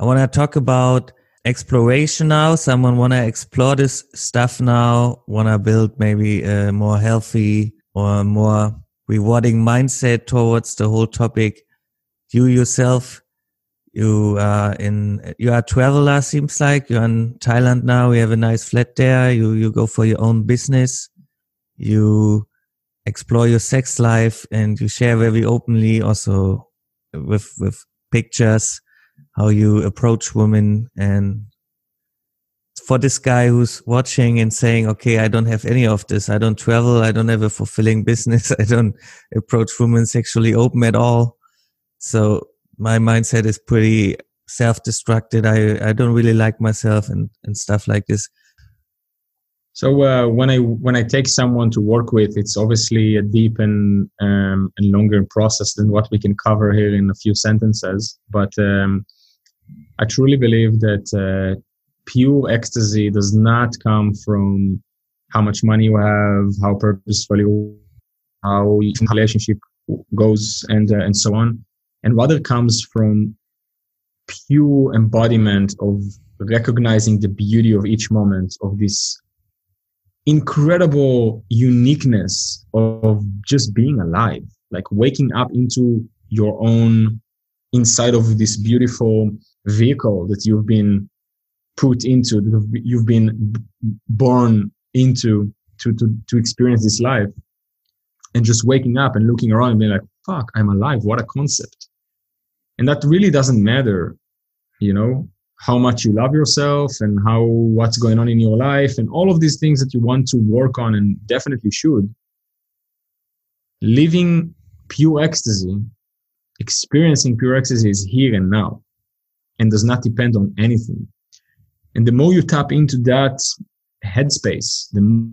I want to talk about exploration now. Someone want to explore this stuff now, want to build maybe a more healthy or more rewarding mindset towards the whole topic you yourself you are in you are a traveler seems like. You're in thailand now. You have a nice flat there. You you go for your own business. You explore your sex life and you share very openly also with with pictures how you approach women. And for this guy who's watching and saying okay i don't have any of this. I don't travel. I don't have a fulfilling business. I don't approach women sexually open at all so my mindset is pretty self-destructed. I, I don't really like myself and, and stuff like this. So uh, when I when I take someone to work with, it's obviously a deep and um, and longer process than what we can cover here in a few sentences. But um, I truly believe that uh, pure ecstasy does not come from how much money you have, how purposefully, how relationship goes, and uh, and so on and rather comes from pure embodiment of recognizing the beauty of each moment of this incredible uniqueness of just being alive like waking up into your own inside of this beautiful vehicle that you've been put into that you've been born into to, to, to experience this life. And just waking up and looking around and being like fuck i'm alive. What a concept and that really doesn't matter you know how much you love yourself and how what's going on in your life and all of these things that you want to work on and definitely should living pure ecstasy experiencing pure ecstasy is here and now and does not depend on anything. And the more you tap into that headspace, the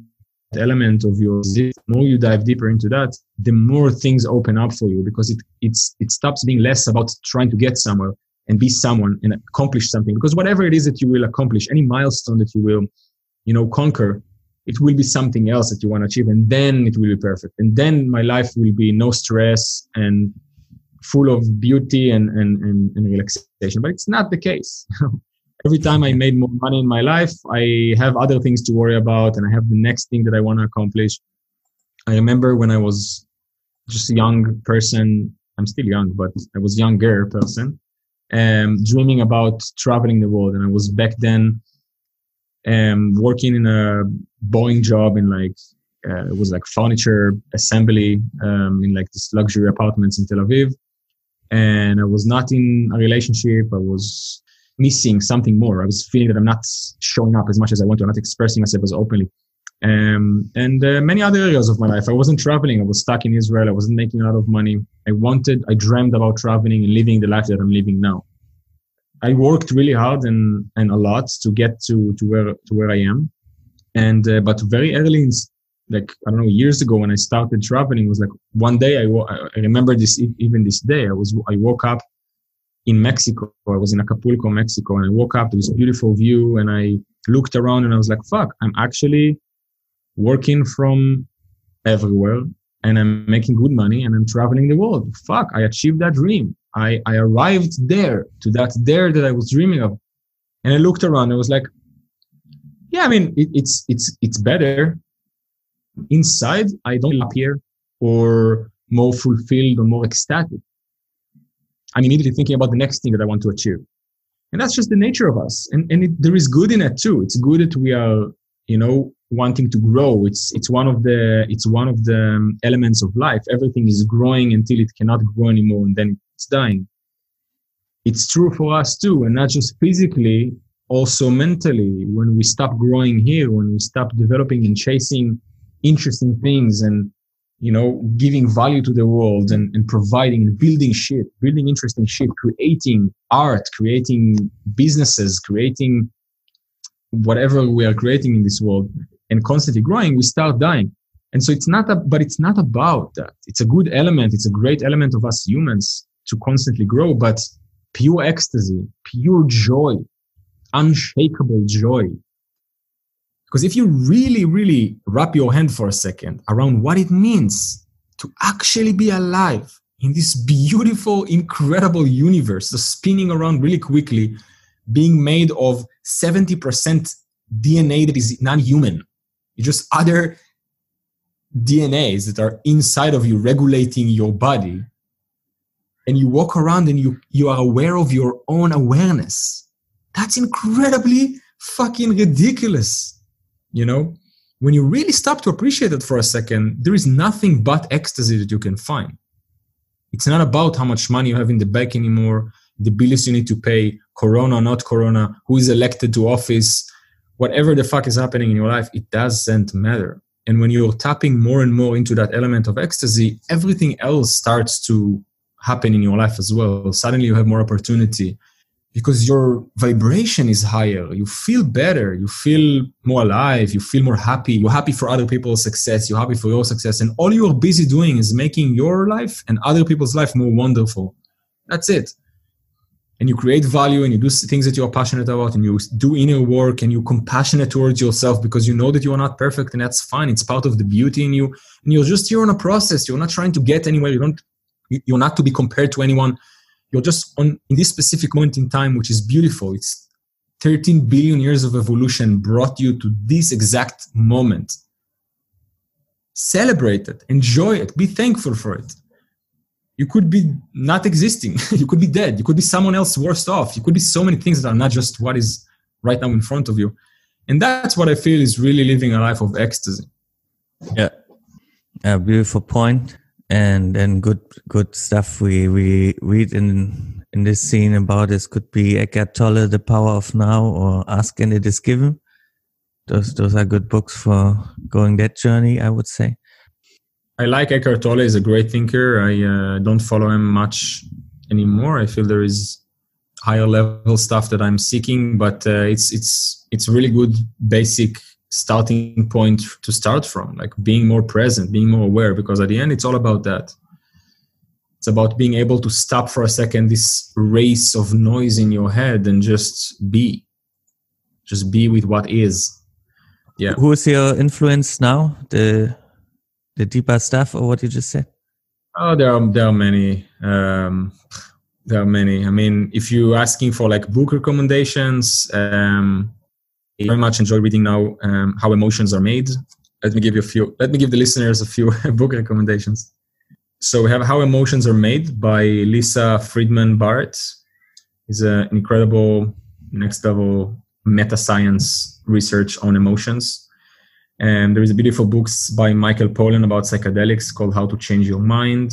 element of your the more you dive deeper into that, the more things open up for you because it it's it stops being less about trying to get somewhere and be someone and accomplish something. Because whatever it is that you will accomplish, any milestone that you will, you know, conquer, it will be something else that you want to achieve, and then it will be perfect. And then my life will be no stress and full of beauty and, and, and, and relaxation. But it's not the case. Every time I made more money in my life, I have other things to worry about and I have the next thing that I want to accomplish. I remember when I was just a young person, I'm still young, but I was younger person, um, dreaming about traveling the world. And I was back then um, working in a boring job in like, uh, it was like furniture assembly um, in like this luxury apartments in Tel Aviv and I was not in a relationship. I was missing something more. I was feeling that I'm not showing up as much as I want to, I'm not expressing myself as openly. Um, and uh, many other areas of my life. I wasn't traveling. I was stuck in Israel. I wasn't making a lot of money. I wanted, I dreamed about traveling and living the life that I'm living now. I worked really hard and, and a lot to get to, to where, to where I am. And, uh, but very early in, like I don't know years ago when I started traveling was like one day I, I remember this even this day I was I woke up in Mexico. I was in Acapulco Mexico and I woke up to this beautiful view and I looked around and I was like fuck I'm actually working from everywhere and I'm making good money and I'm traveling the world. Fuck I achieved that dream. I I arrived there to that there that I was dreaming of. And I looked around and I was like yeah I mean it, it's it's it's better. Inside, I don't appear or more fulfilled or more ecstatic. I'm immediately thinking about the next thing that I want to achieve. And that's just the nature of us. And, and it, there is good in it too. It's good that we are, you know, wanting to grow. It's, it's one of the, it's one of the um, elements of life. Everything is growing until it cannot grow anymore and then it's dying. It's true for us too. And not just physically, also mentally. When we stop growing here, when we stop developing and chasing interesting things and you know giving value to the world and, and providing and building shit building interesting shit creating art creating businesses creating whatever we are creating in this world and constantly growing we start dying. And so it's not a, but it's not about that. It's a good element. It's a great element of us humans to constantly grow but pure ecstasy pure joy unshakable joy because if you really, really wrap your hand for a second around what it means to actually be alive in this beautiful, incredible universe, just spinning around really quickly, being made of 70% DNA that is non human, just other DNAs that are inside of you regulating your body. And you walk around and you, you are aware of your own awareness. That's incredibly fucking ridiculous you know? When you really stop to appreciate it for a second there is nothing but ecstasy that you can find. It's not about how much money you have in the bank anymore the bills you need to pay corona not corona who is elected to office whatever the fuck is happening in your life it doesn't matter. And when you're tapping more and more into that element of ecstasy everything else starts to happen in your life as well. Suddenly you have more opportunity because your vibration is higher. You feel better. You feel more alive. You feel more happy. You're happy for other people's success. You're happy for your success. And all you're busy doing is making your life and other people's life more wonderful. That's it. And you create value and you do things that you're passionate about and you do inner work and you're compassionate towards yourself because you know that you're not perfect and that's fine. It's part of the beauty in you. And you're just here on a process. You're not trying to get anywhere. You don't you're not to be compared to anyone you're just on in this specific moment in time which is beautiful it's 13 billion years of evolution brought you to this exact moment. Celebrate it enjoy it be thankful for it. You could be not existing you could be dead you could be someone else worse off you could be so many things that are not just what is right now in front of you. And that's what i feel is really living a life of ecstasy. Yeah. A beautiful point and and good good stuff we we read in in this scene about this could be Eckhart Tolle, The Power of Now, or Ask and It Is Given. Those those are good books for going that journey, I would say. I like Eckhart Tolle; he's a great thinker. I uh, don't follow him much anymore. I feel there is higher level stuff that I'm seeking, but uh, it's it's it's really good basic starting point to start from, like being more present, being more aware, because at the end it's all about that. It's about being able to stop for a second this race of noise in your head and just be, just be with what is. Yeah. Who is your influence now? The the deeper stuff, or what you just said? Oh, there are there are many. Um, there are many. I mean, if you're asking for like book recommendations, um, I very much enjoy reading now um, how emotions are made. Let me give you a few. Let me give the listeners a few book recommendations. So we have How Emotions Are Made by Lisa Feldman Barrett. Is an incredible next level meta science research on emotions and there is a beautiful books by Michael Pollan about psychedelics called How to Change Your Mind.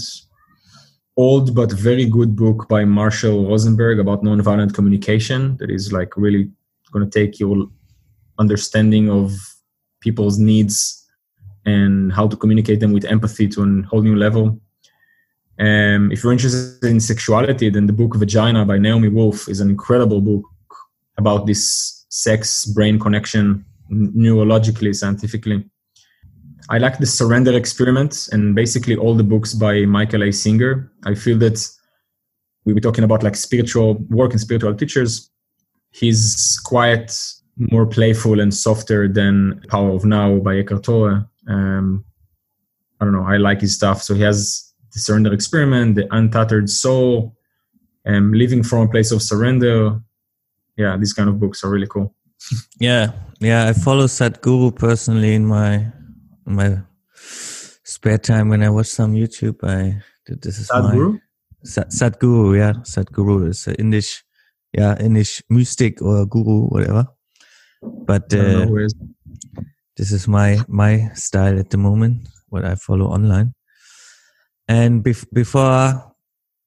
Old but very good book by Marshall Rosenberg about nonviolent communication that is like really going to take your understanding of people's needs and how to communicate them with empathy to a whole new level. Um, if you're interested in sexuality, then the book Vagina by Naomi Wolf is an incredible book about this sex brain connection neurologically, scientifically. I like the surrender experiment and basically all the books by Michael A. Singer. I feel that we were talking about like spiritual work and spiritual teachers. He's quite more playful and softer than Power of Now by Eckhart Tolle. Um, I don't know. I like his stuff. So he has the surrender experiment, the untethered soul, um, living from a place of surrender. Yeah, these kind of books are really cool. yeah, yeah. I follow Sadhguru personally in my in my spare time when I watch some YouTube. I this is Sadhguru. My, Sadhguru, yeah, Sadhguru is an Indish, yeah, Indish mystic or guru, whatever. But uh, this is my my style at the moment. What I follow online, and bef- before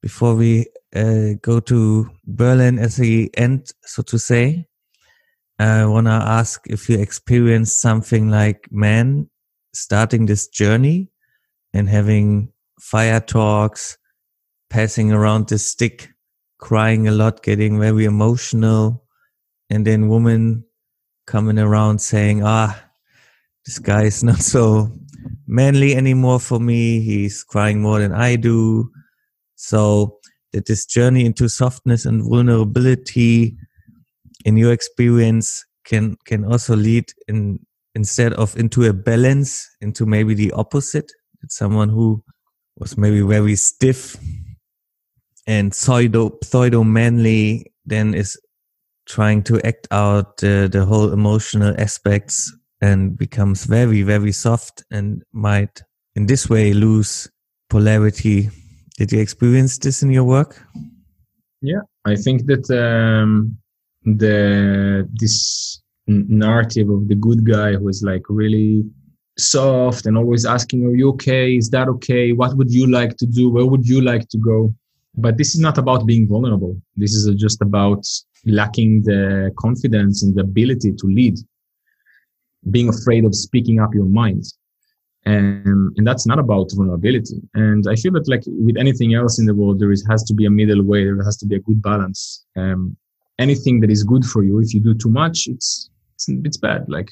before we uh, go to Berlin as the end, so to say, I want to ask if you experienced something like man starting this journey and having fire talks, passing around the stick, crying a lot, getting very emotional, and then woman coming around saying, ah, this guy is not so manly anymore for me. He's crying more than I do. So that this journey into softness and vulnerability in your experience can can also lead in instead of into a balance into maybe the opposite it's someone who was maybe very stiff and pseudo pseudo manly then is trying to act out uh, the whole emotional aspects and becomes very very soft and might in this way lose polarity. Did you experience this in your work? Yeah i think that um, the this narrative of the good guy who is like really soft and always asking are you okay? Is that okay? What would you like to do? Where would you like to go? But this is not about being vulnerable. This is just about lacking the confidence and the ability to lead being afraid of speaking up your mind. And and that's not about vulnerability. And i feel that like with anything else in the world there is has to be a middle way there has to be a good balance. Um, anything that is good for you if you do too much it's it's, it's bad. Like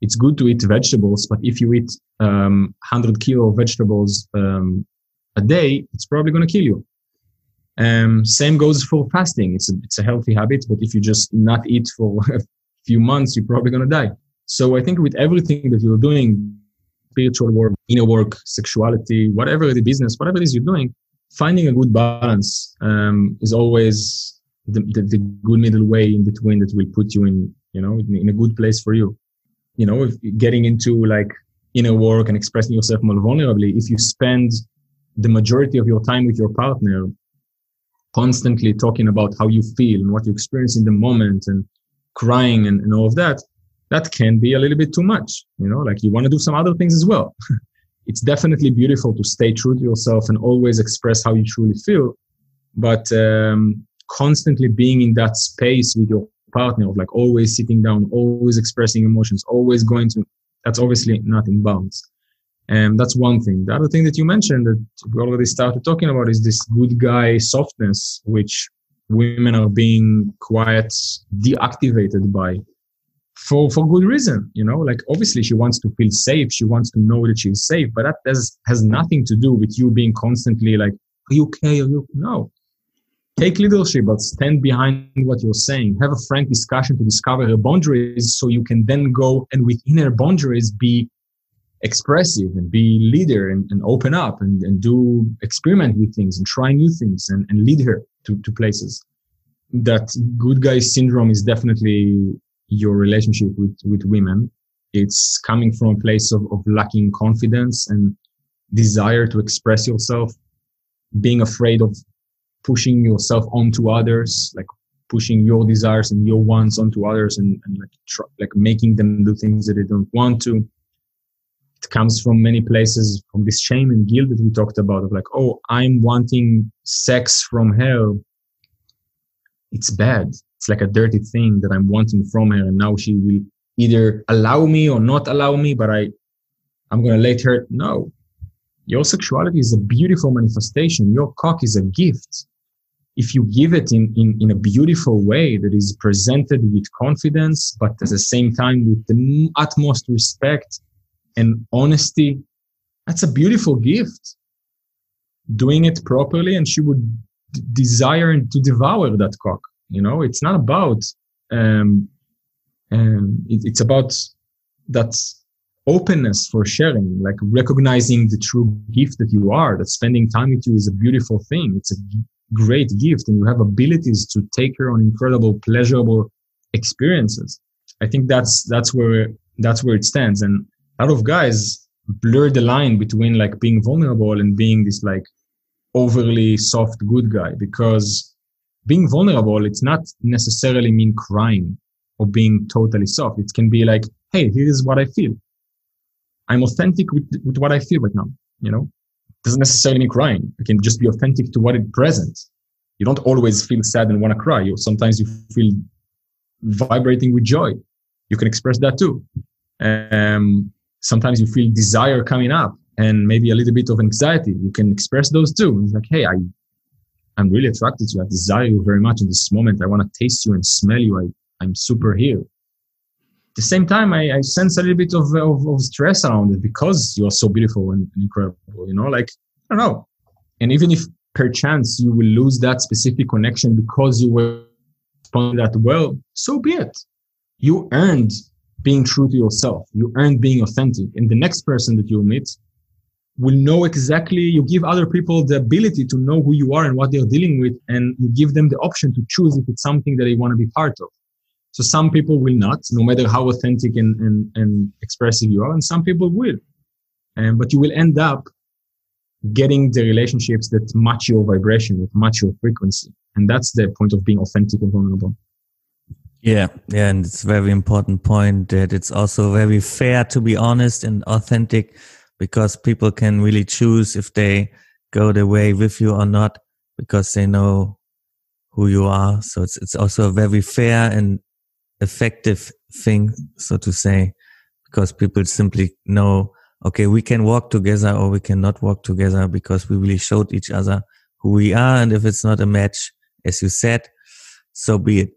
it's good to eat vegetables but if you eat um, 100 kilo of vegetables um, a day it's probably going to kill you um, same goes for fasting. It's a, it's a healthy habit but if you just not eat for a few months you're probably going to die. So i think with everything that you're doing spiritual work inner work sexuality whatever the business whatever it is you're doing finding a good balance um, is always the, the, the, good middle way in between that will put you in you know in, a good place for you. You know if getting into like inner work and expressing yourself more vulnerably if you spend the majority of your time with your partner constantly talking about how you feel and what you experience in the moment and crying and, and all of that that can be a little bit too much you know like you want to do some other things as well it's definitely beautiful to stay true to yourself and always express how you truly feel but um, constantly being in that space with your partner of like always sitting down, always expressing emotions, always going to, that's obviously not in balance. And that's one thing. The other thing that you mentioned that we already started talking about is this good guy softness, which women are being quite deactivated by for for good reason you know? Like obviously she wants to feel safe. She wants to know that she's safe but that has has nothing to do with you being constantly like are you okay? Are you no. Take leadership but stand behind what you're saying. Have a frank discussion to discover her boundaries so you can then go and within her boundaries be expressive and be leader and, and open up and, and do experiment with things and try new things and, and lead her to, to places that good guy syndrome is definitely your relationship with, with women. It's coming from a place of, of lacking confidence and desire to express yourself, being afraid of pushing yourself onto others, like pushing your desires and your wants onto others and, and like, tr- like making them do things that they don't want to. It comes from many places from this shame and guilt that we talked about of like, oh, I'm wanting sex from her. It's bad it's like a dirty thing that I'm wanting from her, and now she will either allow me or not allow me, but I, I'm gonna let her. No, your sexuality is a beautiful manifestation. Your cock is a gift. If you give it in, in, in a beautiful way that is presented with confidence, but at the same time with the utmost respect and honesty, that's a beautiful gift. Doing it properly, and she would d- desire to devour that cock. You know, it's not about um, um, it, it's about that openness for sharing, like recognizing the true gift that you are. That spending time with you is a beautiful thing. It's a great gift, and you have abilities to take her on incredible, pleasurable experiences. I think that's that's where that's where it stands. And a lot of guys blur the line between like being vulnerable and being this like overly soft good guy because being vulnerable, it's not necessarily mean crying or being totally soft. It can be like, hey, here's what I feel. I'm authentic with, with what I feel right now. You know, it doesn't necessarily mean crying. You can just be authentic to what is present. You don't always feel sad and want to cry. You sometimes you feel vibrating with joy. You can express that too. Um, sometimes you feel desire coming up and maybe a little bit of anxiety. You can express those too. It's like, hey, I I'm really attracted to you. I desire you very much in this moment. I want to taste you and smell you. I, I'm super here. At the same time, I, I sense a little bit of, of, of, stress around it because you're so beautiful and incredible, you know, like, I don't know. And even if perchance you will lose that specific connection because you were responding that well, so be it. You earned being true to yourself. You earned being authentic. And the next person that you meet will know exactly you give other people the ability to know who you are and what they're dealing with and you give them the option to choose if it's something that they want to be part of so some people will not no matter how authentic and, and, and expressive you are and some people will and but you will end up getting the relationships that match your vibration that match your frequency and that's the point of being authentic and vulnerable yeah, yeah, and it's a very important point that it's also very fair to be honest and authentic because people can really choose if they go the way with you or not because they know who you are. So it's, it's also a very fair and effective thing, so to say, because people simply know, okay, we can walk together or we cannot walk together because we really showed each other who we are. And if it's not a match, as you said, so be it.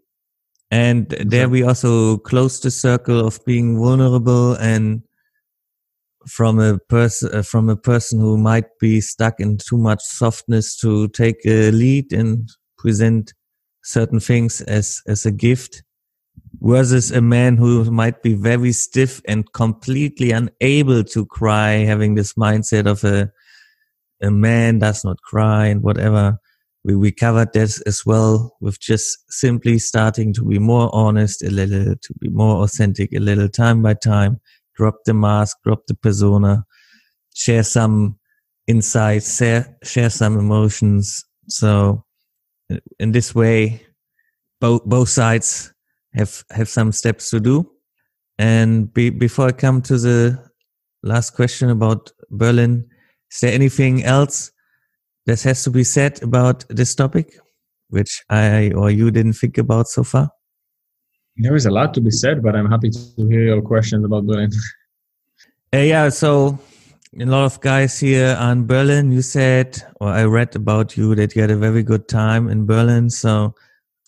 And there we also close the circle of being vulnerable and from a person uh, from a person who might be stuck in too much softness to take a lead and present certain things as as a gift versus a man who might be very stiff and completely unable to cry having this mindset of a a man does not cry and whatever we, we covered this as well with just simply starting to be more honest a little to be more authentic a little time by time drop the mask, drop the persona, share some insights, share, share some emotions. So uh, in this way, both, both sides have, have some steps to do. And be, before I come to the last question about Berlin, is there anything else that has to be said about this topic, which I or you didn't think about so far? There is a lot to be said, but I'm happy to hear your questions about Berlin. Uh, yeah, so a lot of guys here are in Berlin. You said, or I read about you that you had a very good time in Berlin. So,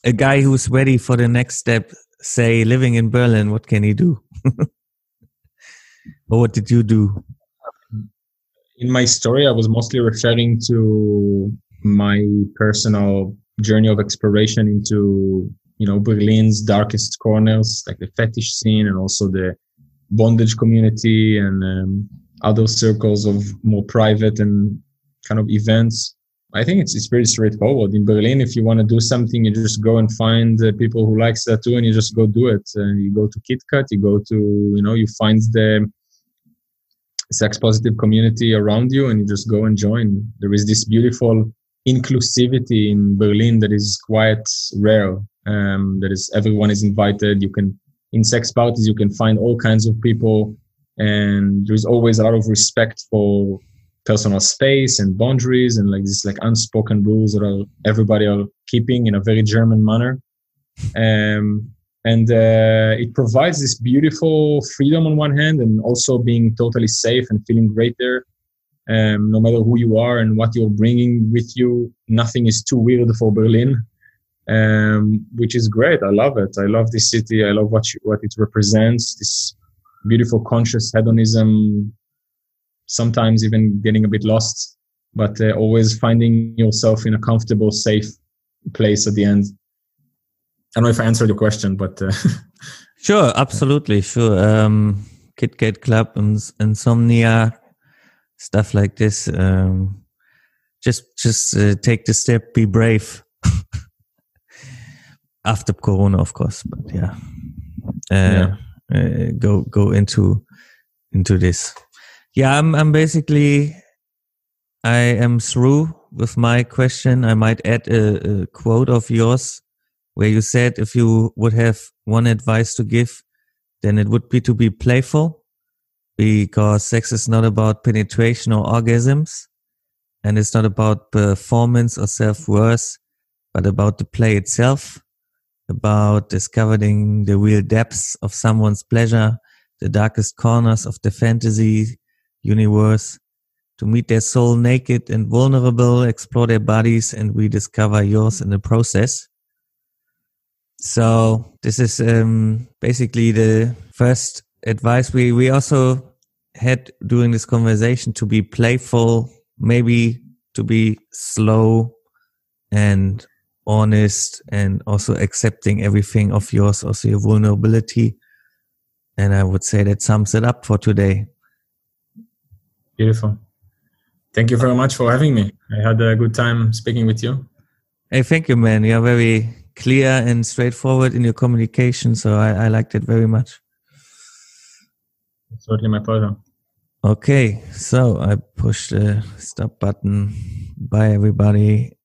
a guy who's ready for the next step, say living in Berlin, what can he do? or what did you do? In my story, I was mostly referring to my personal journey of exploration into, you know, Berlin's darkest corners, like the fetish scene and also the bondage community and um, other circles of more private and kind of events. I think it's it's pretty straightforward. In Berlin, if you want to do something, you just go and find uh, people who likes that too, and you just go do it. Uh, you go to KitKat, you go to you know you find the sex positive community around you, and you just go and join. There is this beautiful inclusivity in Berlin that is quite rare. Um, that is everyone is invited. You can in sex parties you can find all kinds of people and there's always a lot of respect for personal space and boundaries and like these like unspoken rules that are everybody are keeping in a very german manner um, and uh, it provides this beautiful freedom on one hand and also being totally safe and feeling great there. Um, no matter who you are and what you're bringing with you nothing is too weird for berlin. Um, which is great. I love it. I love this city. I love what you, what it represents this beautiful conscious hedonism sometimes even getting a bit lost but uh, always finding yourself in a comfortable safe place at the end don't know if i answered your question but uh, sure absolutely sure. Um KitKat Club and insomnia stuff like this um just just uh, take the step be brave. After corona of course but yeah, uh, yeah. uh, go go into into this. Yeah, I'm I'm basically I am through with my question. I might add a, a quote of yours where you said if you would have one advice to give, then it would be to be playful because sex is not about penetration or orgasms and it's not about performance or self-worth but about the play itself about discovering the real depths of someone's pleasure, the darkest corners of the fantasy universe, to meet their soul naked and vulnerable, explore their bodies, and rediscover yours in the process. So this is um, basically the first advice we we also had during this conversation to be playful, maybe to be slow and honest and also accepting everything of yours, also your vulnerability. And I would say that sums it up for today. Beautiful. Thank you very much for having me. I had a good time speaking with you. Hey, thank you, man. You're very clear and straightforward in your communication. So I, I liked it very much. It's certainly my pleasure. Okay, so I pushed the stop button. Bye, everybody.